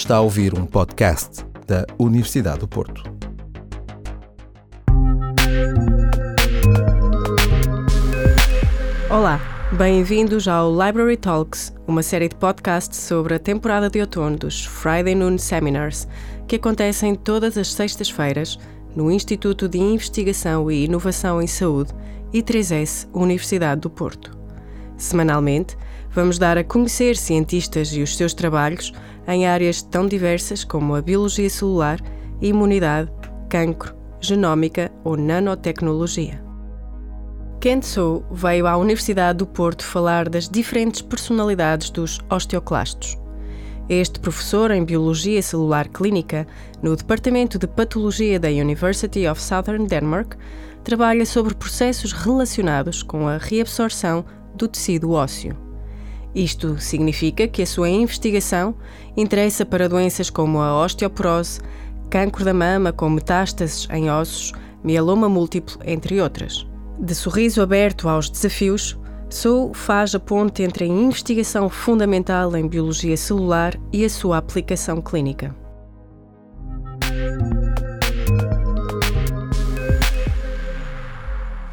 Está a ouvir um podcast da Universidade do Porto. Olá, bem-vindos ao Library Talks, uma série de podcasts sobre a temporada de outono dos Friday Noon Seminars, que acontecem todas as sextas-feiras no Instituto de Investigação e Inovação em Saúde, I3S, Universidade do Porto. Semanalmente, vamos dar a conhecer cientistas e os seus trabalhos em áreas tão diversas como a biologia celular, imunidade, cancro, genómica ou nanotecnologia. Kent Sou veio à Universidade do Porto falar das diferentes personalidades dos osteoclastos. Este professor em Biologia Celular Clínica, no Departamento de Patologia da University of Southern Denmark, trabalha sobre processos relacionados com a reabsorção do tecido ósseo. Isto significa que a sua investigação interessa para doenças como a osteoporose, cancro da mama com metástases em ossos, mieloma múltiplo, entre outras. De sorriso aberto aos desafios, Sou faz a ponte entre a investigação fundamental em biologia celular e a sua aplicação clínica.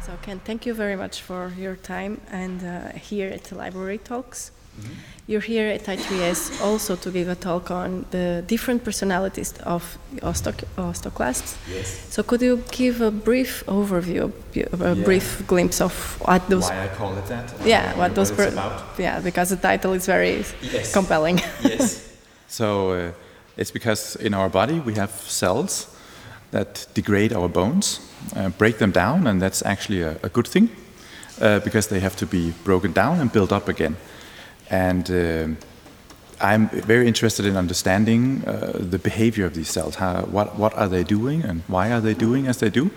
So, Ken, thank you very much for your time and uh, here at the Library Talks. Mm-hmm. You're here at I3S also to give a talk on the different personalities of osteoclasts. Yes. So, could you give a brief overview, a Yeah. brief glimpse of what those Why I call it that? yeah, what those it's per- about. yeah, because the title is very Yes. compelling. yes. So uh, it's because in our body we have cells that degrade our bones, uh, break them down, and that's actually a, a good thing uh, because they have to be broken down and built up again. And um I'm very interested in understanding uh, the behavior of these cells. How, what, what are they doing and why are they doing as they do?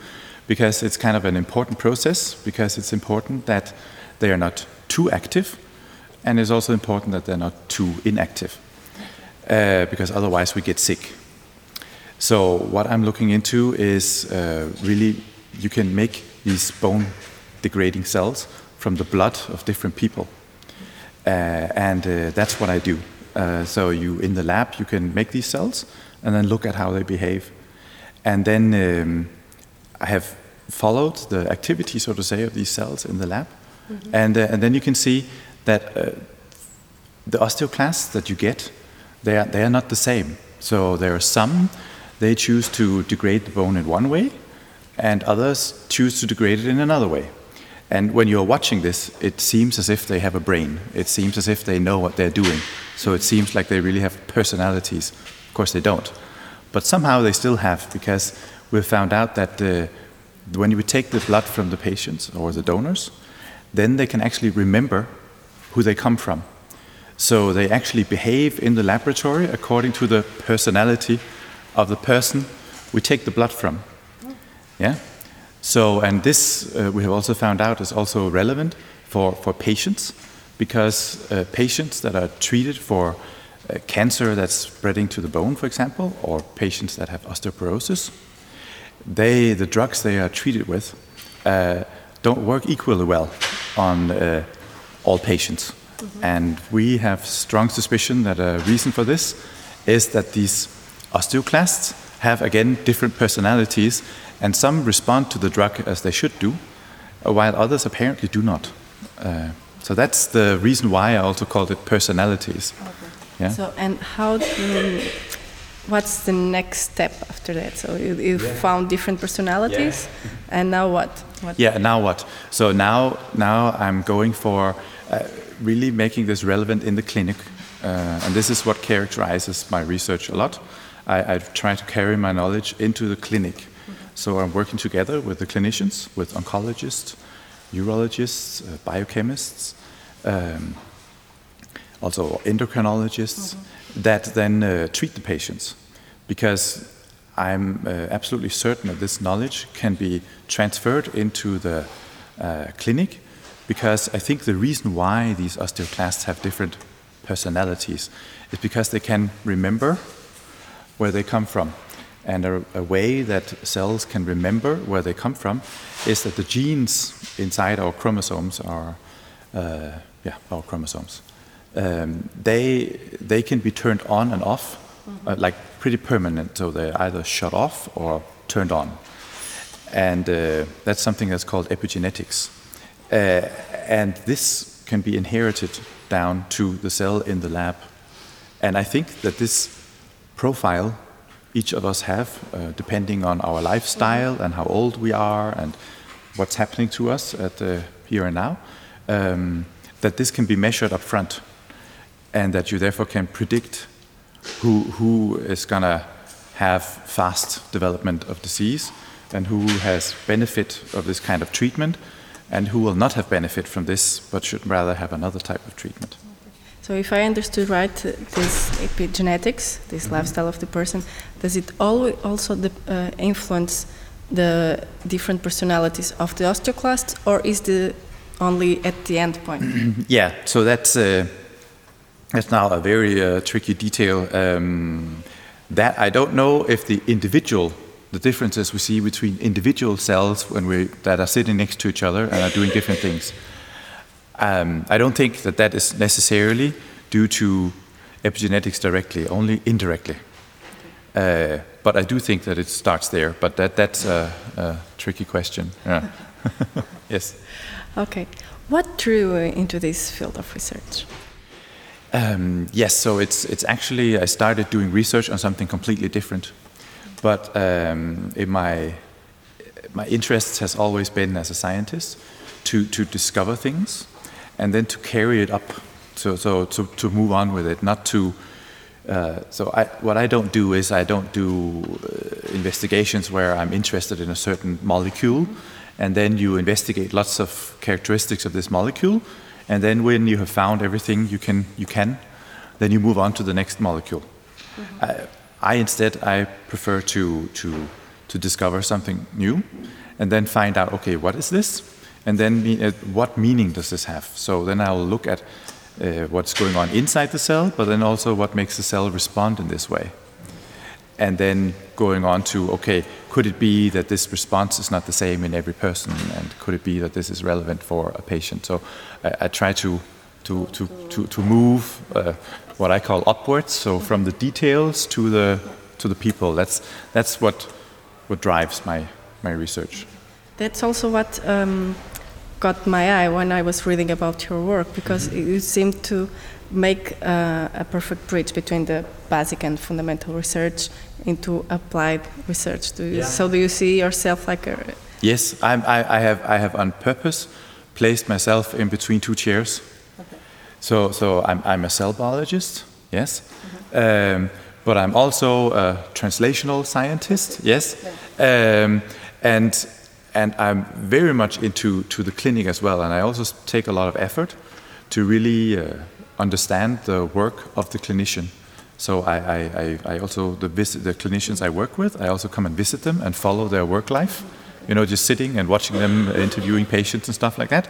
Because it's kind of an important process, because it's important that they are not too active, and it's also important that they're not too inactive, uh, because otherwise we get sick. So, what I'm looking into is uh, really you can make these bone degrading cells from the blood of different people. Uh, and uh, that's what I do. Uh, so you in the lab you can make these cells and then look at how they behave, and then um, I have followed the activity, so to say, of these cells in the lab, and uh, and then you can see that uh, the osteoclasts that you get, they are they are not the same. So there are some they choose to degrade the bone in one way, and others choose to degrade it in another way. And when you're watching this, it seems as if they have a brain. It seems as if they know what they're doing. So it seems like they really have personalities. Of course, they don't. But somehow they still have, because we've found out that uh, when you take the blood from the patients or the donors, then they can actually remember who they come from. So they actually behave in the laboratory according to the personality of the person we take the blood from. Yeah? So, and this uh, we have also found out is also relevant for, for patients because uh, patients that are treated for uh, cancer that's spreading to the bone, for example, or patients that have osteoporosis, they, the drugs they are treated with uh, don't work equally well on uh, all patients. And we have strong suspicion that a reason for this is that these osteoclasts have again different personalities, and some respond to the drug as they should do, while others apparently do not. Uh, so that's the reason why I also called it personalities. Yeah. So, and how? Do, what's the next step after that? So you, you found different personalities, and now what? what? Yeah, now what? So now, now I'm going for uh, really making this relevant in the clinic, uh, and this is what characterizes my research a lot. I, I try to carry my knowledge into the clinic. So I'm working together with the clinicians, with oncologists, urologists, uh, biochemists, um, also endocrinologists, that then uh, treat the patients. Because I'm uh, absolutely certain that this knowledge can be transferred into the uh, clinic because I think the reason why these osteoclasts have different personalities is because they can remember where they come from. And a, a way that cells can remember where they come from is that the genes inside our chromosomes are, uh, yeah, our chromosomes. Um, they they can be turned on and off uh, like pretty permanent. So they're either shut off or turned on. And uh, that's something that's called epigenetics. Uh, and this can be inherited down to the cell in the lab. And I think that this profile each of us have, uh, depending on our lifestyle and how old we are and what's happening to us at the here and now, um, that this can be measured up front and that you therefore can predict who, who is going to have fast development of disease and who has benefit of this kind of treatment and who will not have benefit from this but should rather have another type of treatment. So, if I understood right, this epigenetics, this mm-hmm. lifestyle of the person, does it also uh, influence the different personalities of the osteoclasts, or is the only at the end point? yeah, so that's uh, that's now a very uh, tricky detail. Um, that I don't know if the individual, the differences we see between individual cells when we that are sitting next to each other and are doing different things. Um, I don't think that that is necessarily due to epigenetics directly, only indirectly. Uh, but I do think that it starts there. But that that's a, a tricky question. Yeah. yes. Okay. What drew you into this field of research? Um, yes, so it's it's actually I started doing research on something completely different, but um, in my my interest has always been as a scientist to to discover things, and then to carry it up, so so to to move on with it, not to. Uh, so I, what I don't do is I don't do uh, investigations where I'm interested in a certain molecule, and then you investigate lots of characteristics of this molecule, and then when you have found everything you can, you can then you move on to the next molecule. Mm-hmm. I, I, instead, I prefer to, to, to discover something new and then find out, okay, what is this? And then uh, what meaning does this have? So then I'll look at uh, what's going on inside the cell, but then also what makes the cell respond in this way. And then going on to, okay, could it be that this response is not the same in every person? And could it be that this is relevant for a patient? So I, I try to, to, to, to, to move uh, what I call upwards, so from the details to the, to the people. That's, that's what, what drives my, my research. That's also what um, got my eye when I was reading about your work, because mm-hmm. you seem to make uh, a perfect bridge between the basic and fundamental research into applied research. Do you, yeah. So do you see yourself like a? Yes, I'm, I, I, have. I have on purpose placed myself in between two chairs. Okay. So, so I'm, I'm a cell biologist. Yes, mm-hmm. um, but I'm also a translational scientist. Yes, um, and and I'm very much into to the clinic as well. And I also take a lot of effort to really uh, understand the work of the clinician. So I, I, I also the, visit, the clinicians I work with, I also come and visit them and follow their work life. You know, just sitting and watching them interviewing patients and stuff like that.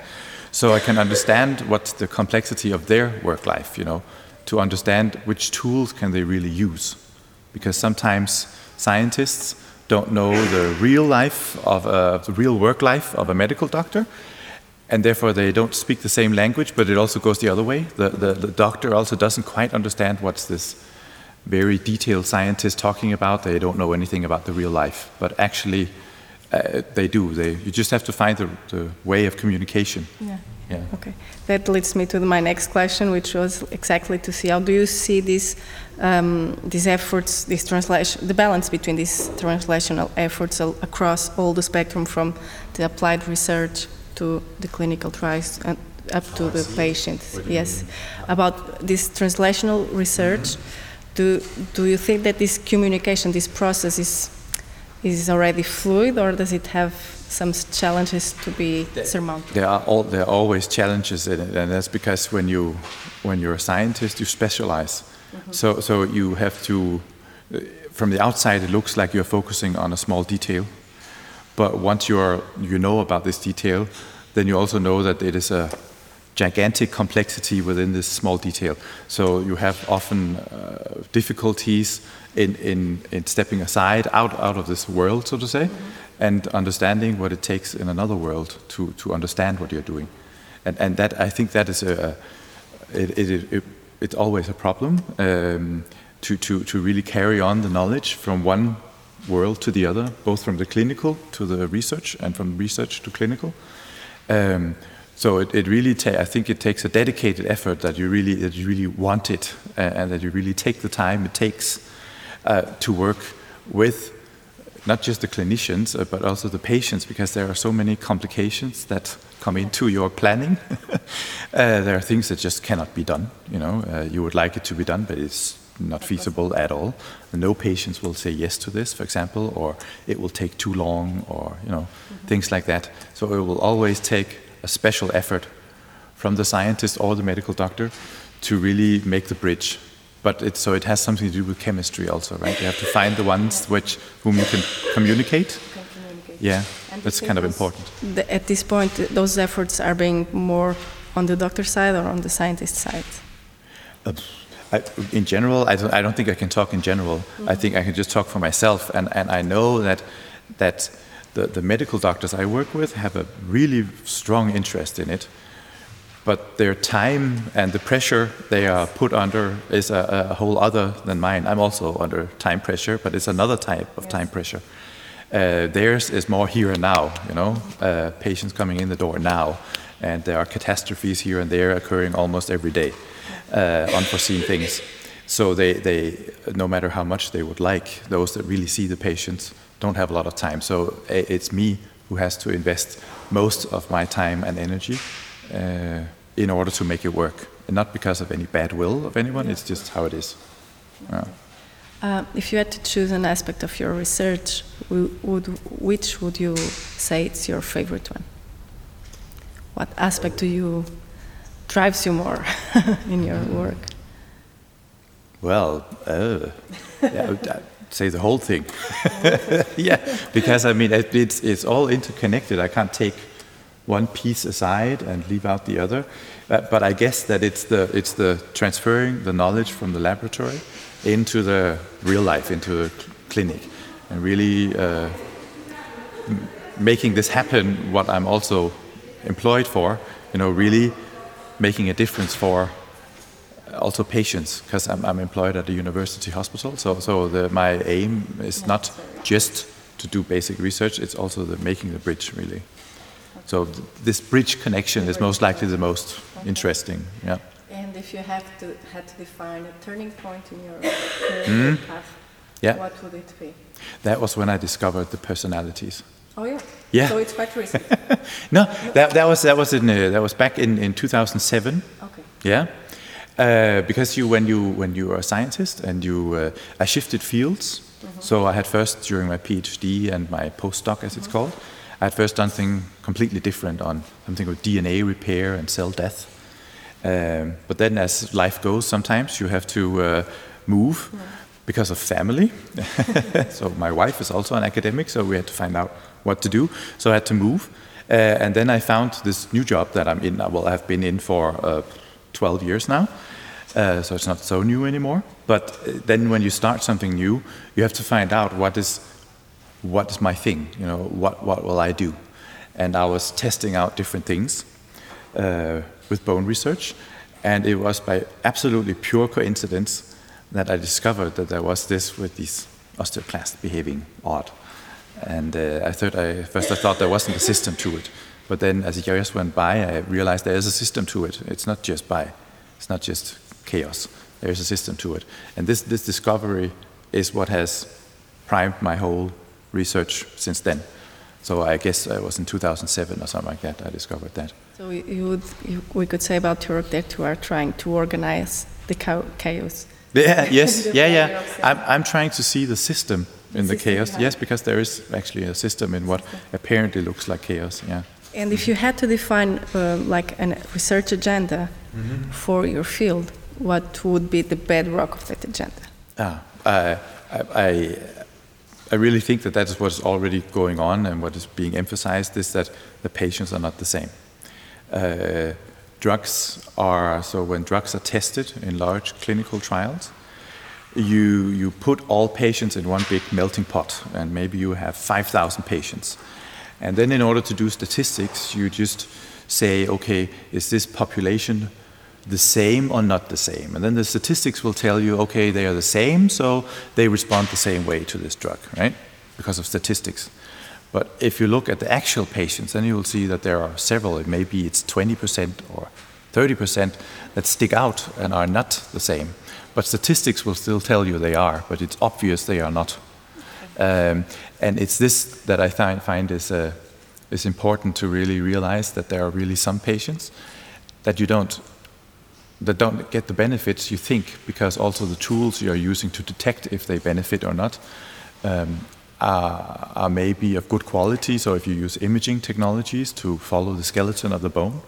So I can understand what the complexity of their work life. You know, to understand which tools can they really use, because sometimes scientists don't know the real life of uh, the real work life of a medical doctor, and therefore they don't speak the same language, but it also goes the other way. The, the, the, doctor also doesn't quite understand what's this very detailed scientist talking about. They don't know anything about the real life, but actually uh, they do. They, you just have to find the, the way of communication. Yeah. yeah. Okay. That leads me to my next question, which was exactly to see how do you see these um, these efforts, this translation, the balance between these translational efforts across all the spectrum from the applied research to the clinical trials and up to the patients. Yes, about this translational research. Do do you think that this communication, this process, is is it already fluid, or does it have some challenges to be surmounted? There are all, there are always challenges in it, and that's because when you when you're a scientist, you specialize. Mm -hmm. So so you have to. From the outside, it looks like you're focusing on a small detail, but once you are you know about this detail, then you also know that it is a gigantic complexity within this small detail. So you have often uh, difficulties in, in, in stepping aside out, out of this world, so to say, and understanding what it takes in another world to, to understand what you're doing. And, and that I think that is a, a it, it, it, it's always a problem. Um, to, to, to really carry on the knowledge from one world to the other, both from the clinical to the research and from research to clinical. Um, so it, it really, ta- I think it takes a dedicated effort that you really, that you really want it uh, and that you really take the time it takes uh, to work with not just the clinicians uh, but also the patients because there are so many complications that come into your planning. uh, there are things that just cannot be done. You know, uh, you would like it to be done, but it's not feasible at all. No patients will say yes to this, for example, or it will take too long, or you know, mm-hmm. things like that. So it will always take a special effort from the scientist or the medical doctor to really make the bridge. But it, so it has something to do with chemistry also, right? You have to find the ones which whom you can communicate. Can communicate. Yeah, and that's kind of important. The, at this point, those efforts are being more on the doctor side or on the scientist side. Uh, I, in general, I don't, I don't, think I can talk in general. Mm-hmm. I think I can just talk for myself, and, and I know that that the, the medical doctors I work with have a really strong interest in it, but their time and the pressure they are put under is a, a whole other than mine. I'm also under time pressure, but it's another type of yes. time pressure. Uh, theirs is more here and now, you know, uh, patients coming in the door now, and there are catastrophes here and there occurring almost every day uh, unforeseen things. So they, they, no matter how much they would like, those that really see the patients don't have a lot of time. So it's me who has to invest most of my time and energy uh, in order to make it work. And not because of any bad will of anyone, it's just how it is. Yeah. Uh, if you had to choose an aspect of your research, would, which would you say it's your favorite one? What aspect do you drives you more in your work? Well, uh, yeah, say the whole thing. yeah, because I mean, it, it's, it's all interconnected. I can't take one piece aside and leave out the other. But, but I guess that it's the, it's the transferring the knowledge from the laboratory into the real life, into the clinic, and really uh, making this happen. What I'm also employed for, you know, really making a difference for also patients because I'm, I'm, employed at a university hospital. So, so the, my aim is not just to do basic research; it's also the making the bridge really. So th this bridge connection is most likely the most interesting. Yeah. And if you have to had to define a turning point in your career mm. path, yeah. what would it be? That was when I discovered the personalities. Oh yeah. Yeah. So it's quite recent. no, that, that was that was in uh, that was back in, in 2007. Okay. Yeah. Uh, because you when you when you are a scientist and you uh, I shifted fields. Mm-hmm. So I had first during my PhD and my postdoc, as it's mm-hmm. called, I had first done something completely different on something with DNA repair and cell death. Um, but then, as life goes, sometimes you have to uh, move. Mm-hmm because of family. so my wife is also an academic, so we had to find out what to do. So I had to move. Uh, and then I found this new job that I'm in. Well, I've been in for uh, 12 years now. Uh, so it's not so new anymore. But uh, then when you start something new, you have to find out what is, what is my thing? You know, what, what will I do? And I was testing out different things uh, with bone research. And it was by absolutely pure coincidence that I discovered that there was this with these osteoclasts behaving odd. And uh, I thought I, first I thought there wasn't a system to it, but then as the years went by, I realized there is a system to it. It's not just by, it's not just chaos. There is a system to it, and this this discovery is what has primed my whole research since then. So I guess it was in 2007 or something like that I discovered that. So you would, you, we could say about your work that you are trying to organize the chaos yeah, yes, yeah, yeah. I'm, I'm trying to see the system in the, the chaos. Yes, because there is actually a system in what apparently looks like chaos. Yeah. And if you had to define uh, like a research agenda mm-hmm. for your field, what would be the bedrock of that agenda? Ah, I, I, I really think that that is what is already going on and what is being emphasized is that the patients are not the same. Uh, drugs are so when drugs are tested in large clinical trials, you you put all patients in one big melting pot, and maybe you have 5,000 patients, and then in order to do statistics, you just say, okay, is this population the same or not the same. And then the statistics will tell you, okay, they are the same, so they respond the same way to this drug, right? Because of statistics. But if you look at the actual patients, then you will see that there are several, maybe it's 20% or 30% that stick out and are not the same. But statistics will still tell you they are, but it's obvious they are not. Um, and it's this that I th- find is, uh, is important to really realize that there are really some patients that you don't that don't get the benefits you think because also the tools you are using to detect if they benefit or not um, are, are, maybe of good quality. So if you use imaging technologies to follow the skeleton of the bone,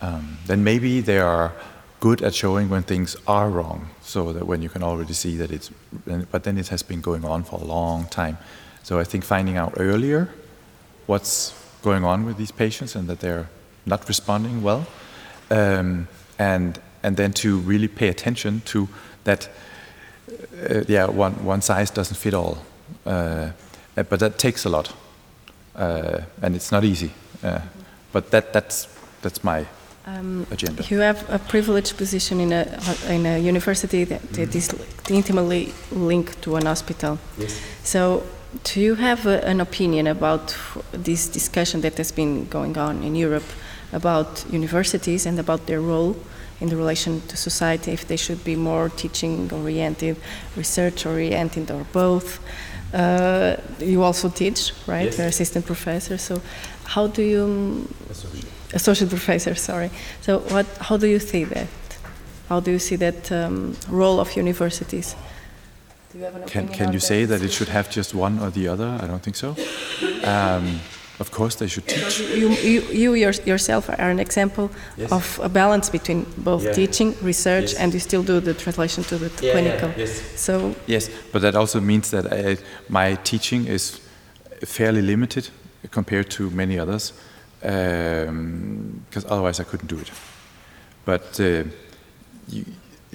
um, then maybe they are good at showing when things are wrong. So that when you can already see that it's, but then it has been going on for a long time. So I think finding out earlier what's going on with these patients and that they're not responding well, um, and and then to really pay attention to that. Uh, yeah, one one size doesn't fit all, uh, but that takes a lot, uh, and it's not easy. Uh, but that that's that's my um, agenda. You have a privileged position in a in a university that, that is intimately linked to an hospital. Yes. So, do you have a, an opinion about this discussion that has been going on in Europe about universities and about their role? in the relation to society, if they should be more teaching oriented, research oriented, or both. Uh, you also teach, right? Yes. You're assistant professor. So, how do you? Associate. Associate professor, sorry. So, what? How do you see that? How do you see that um, role of universities? You can can you say that it should have just one or the other? I don't think so. Um, of course, they should teach. You, you, you yourself are an example yes. of a balance between both yeah. teaching, research, yes. and you still do the translation to the yeah, clinical. Yeah, yes. So yes, but that also means that I, my teaching is fairly limited compared to many others, because um, otherwise I couldn't do it. But uh, you,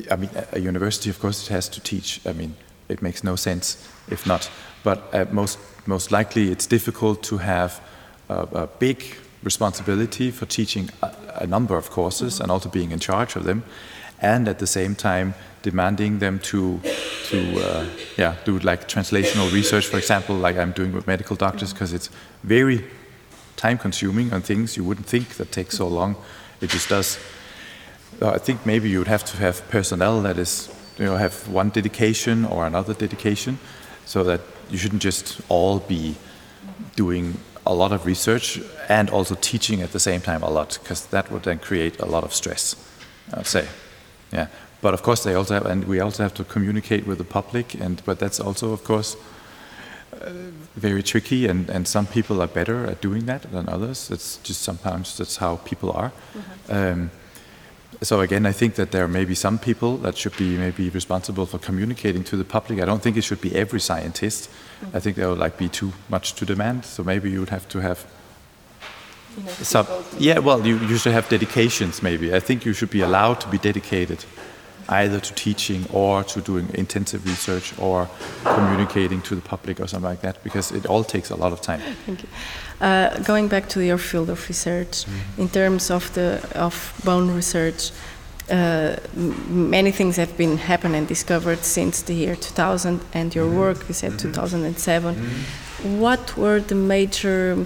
I mean, a university, of course, it has to teach. I mean, it makes no sense if not. But uh, most most likely, it's difficult to have a, a big responsibility for teaching a, a number of courses and also being in charge of them, and at the same time demanding them to to uh, yeah do like translational research, for example, like I'm doing with medical doctors, because it's very time consuming on things you wouldn't think that takes so long. It just does. Uh, I think maybe you would have to have personnel that is you know have one dedication or another dedication, so that you shouldn't just all be doing a lot of research and also teaching at the same time a lot, because that would then create a lot of stress, I'd say. Yeah. But of course, they also have, and we also have to communicate with the public, and but that's also, of course, very tricky. And, and some people are better at doing that than others. It's just sometimes that's how people are. Mm-hmm. Um, so again, I think that there may be some people that should be maybe responsible for communicating to the public. I don't think it should be every scientist. Mm-hmm. I think that would like be too much to demand. So maybe you would have to have you know. Yeah, well, you, you should have dedications. Maybe I think you should be allowed to be dedicated, either to teaching or to doing intensive research or communicating to the public or something like that, because it all takes a lot of time. Thank you. Uh, going back to your field of research, mm-hmm. in terms of the of bone research, uh, many things have been happened and discovered since the year 2000, and your mm-hmm. work you said mm-hmm. 2007. Mm-hmm. What were the major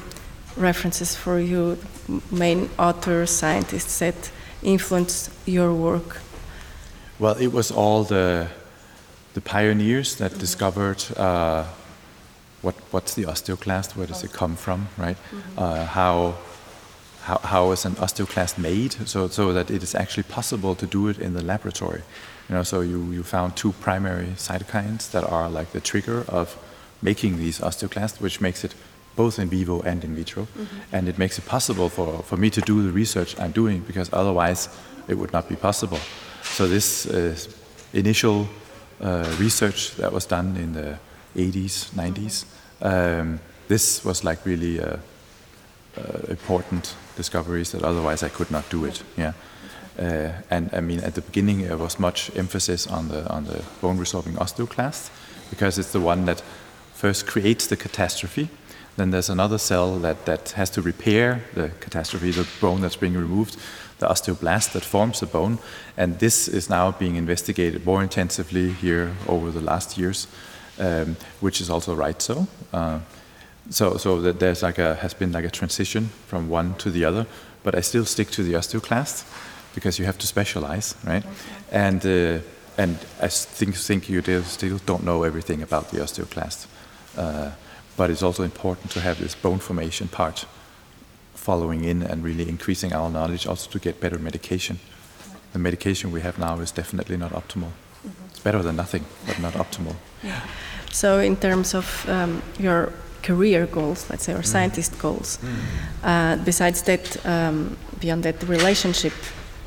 references for you, main authors, scientists that influenced your work? Well, it was all the the pioneers that mm-hmm. discovered. Uh, what, what's the osteoclast? Where does it come from, right? Mm-hmm. Uh, how, how, how is an osteoclast made so, so that it is actually possible to do it in the laboratory? You know, so you, you found two primary cytokines that are like the trigger of making these osteoclasts, which makes it both in vivo and in vitro. Mm-hmm. And it makes it possible for, for me to do the research I'm doing because otherwise it would not be possible. So, this uh, initial uh, research that was done in the 80s, 90s. Um, this was like really uh, uh, important discoveries that otherwise I could not do it. Yeah. Uh, and I mean, at the beginning, there was much emphasis on the on the bone resorbing osteoclast because it's the one that first creates the catastrophe. Then there's another cell that, that has to repair the catastrophe, the bone that's being removed, the osteoblast that forms the bone. And this is now being investigated more intensively here over the last years, um, which is also right so. Uh, so so that there's like a, has been like a transition from one to the other, but I still stick to the osteoclast because you have to specialize, right? And uh, and I think think you still don't know everything about the osteoclast, uh, but it's also important to have this bone formation part following in and really increasing our knowledge, also to get better medication. The medication we have now is definitely not optimal. It's better than nothing, but not optimal. Yeah. So, in terms of um, your career goals, let's say, or scientist goals, uh, besides that, um, beyond that relationship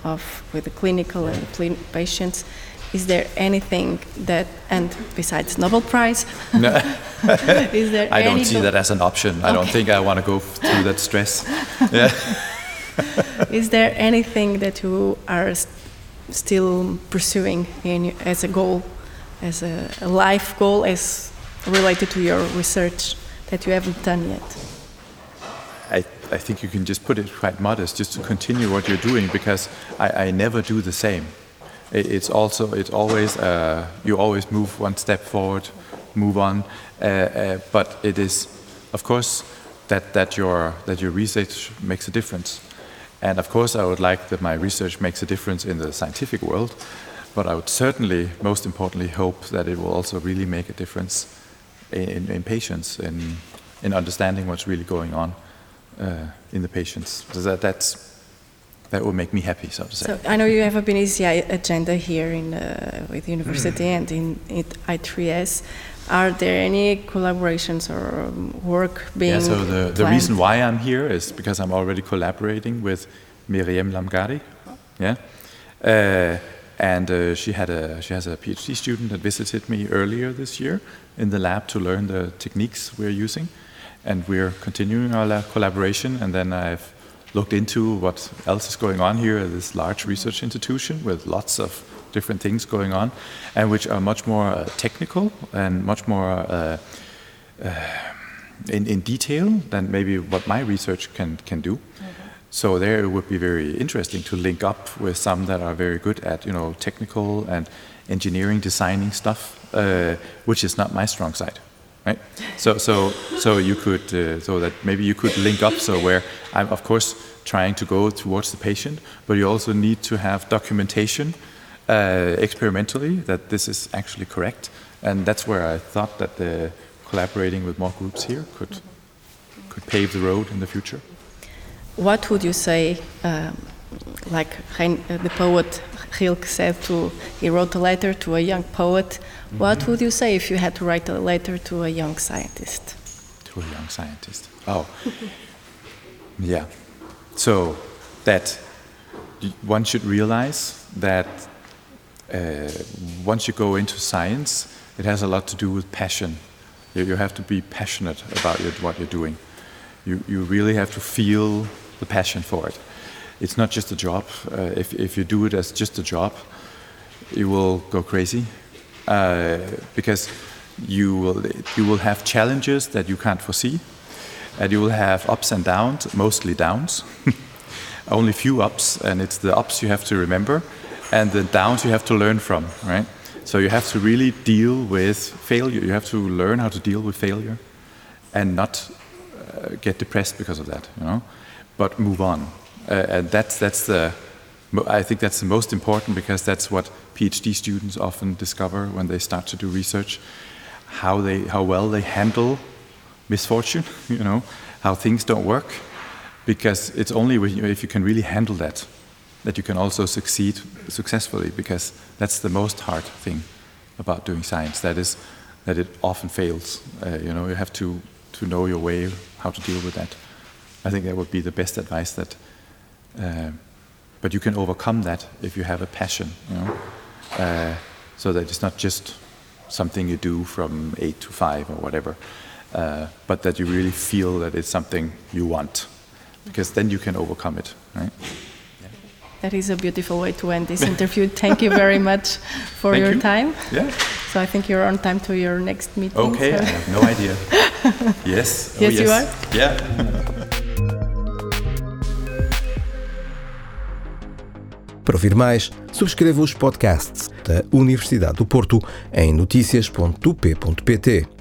of with the clinical and the patients, is there anything that, and besides Nobel Prize, no. is there? I don't see that as an option. Okay. I don't think I want to go through that stress. Yeah. is there anything that you are st still pursuing in, as a goal, as a, a life goal, as related to your research that you haven't done yet? I, I think you can just put it quite modest, just to continue what you're doing, because I, I never do the same it's also it's always uh, you always move one step forward, move on, but it is of course that that your that your research makes a difference, and of course I would like that my research makes a difference in the scientific world, but I would certainly most importantly hope that it will also really make a difference in, in patients in in understanding what's really going on uh, in the patients. So that that's that would make me happy, so to say. So I know you have a BNCI agenda here in uh, with university mm. and in, in I3S. Are there any collaborations or work being? Yeah. So the, the reason why I'm here is because I'm already collaborating with Meriem Lamghari. Yeah. Uh, and uh, she had a she has a PhD student that visited me earlier this year in the lab to learn the techniques we're using, and we're continuing our collaboration. And then I've looked into what else is going on here at this large research institution with lots of different things going on, and which are much more uh, technical and much more uh, uh, in, in detail than maybe what my research can, can do. Okay. So there it would be very interesting to link up with some that are very good at you know technical and engineering designing stuff, uh, which is not my strong side right? So, so, so you could, uh, so that maybe you could link up. So where I'm of course trying to go towards the patient, but you also need to have documentation uh, experimentally that this is actually correct, and that's where I thought that the collaborating with more groups here could could pave the road in the future. What would you say, um, like Hein, uh, the poet Rilke said to, he wrote a letter to a young poet. Mm-hmm. What would you say if you had to write a letter to a young scientist? To a young scientist. Oh, yeah. So that one should realize that uh, once you go into science, it has a lot to do with passion. You, you have to be passionate about it, what you're doing. You, you really have to feel the passion for it it's not just a job. Uh, if, if you do it as just a job, you will go crazy uh, because you will, you will have challenges that you can't foresee, and you will have ups and downs, mostly downs. Only few ups, and it's the ups you have to remember, and the downs you have to learn from, right? So you have to really deal with failure. You have to learn how to deal with failure, and not uh, get depressed because of that, you know, but move on. Uh, and that's, that's the, I think that's the most important because that's what PhD students often discover when they start to do research, how, they, how well they handle misfortune, you know, how things don't work. Because it's only if you can really handle that that you can also succeed successfully because that's the most hard thing about doing science. That is that it often fails. Uh, you know you have to to know your way how to deal with that. I think that would be the best advice that uh, but you can overcome that if you have a passion, you know, uh, so that it's not just something you do from eight to five or whatever, uh, but that you really feel that it's something you want, because then you can overcome it, right? That is a beautiful way to end this interview. Thank you very much for Thank your you. time. Yeah. So I think you're on time to your next meeting. Okay, so. I have no idea. yes. Oh, yes, yes, you are. Yeah. Para ouvir mais, subscreva os podcasts da Universidade do Porto em notícias.up.pt.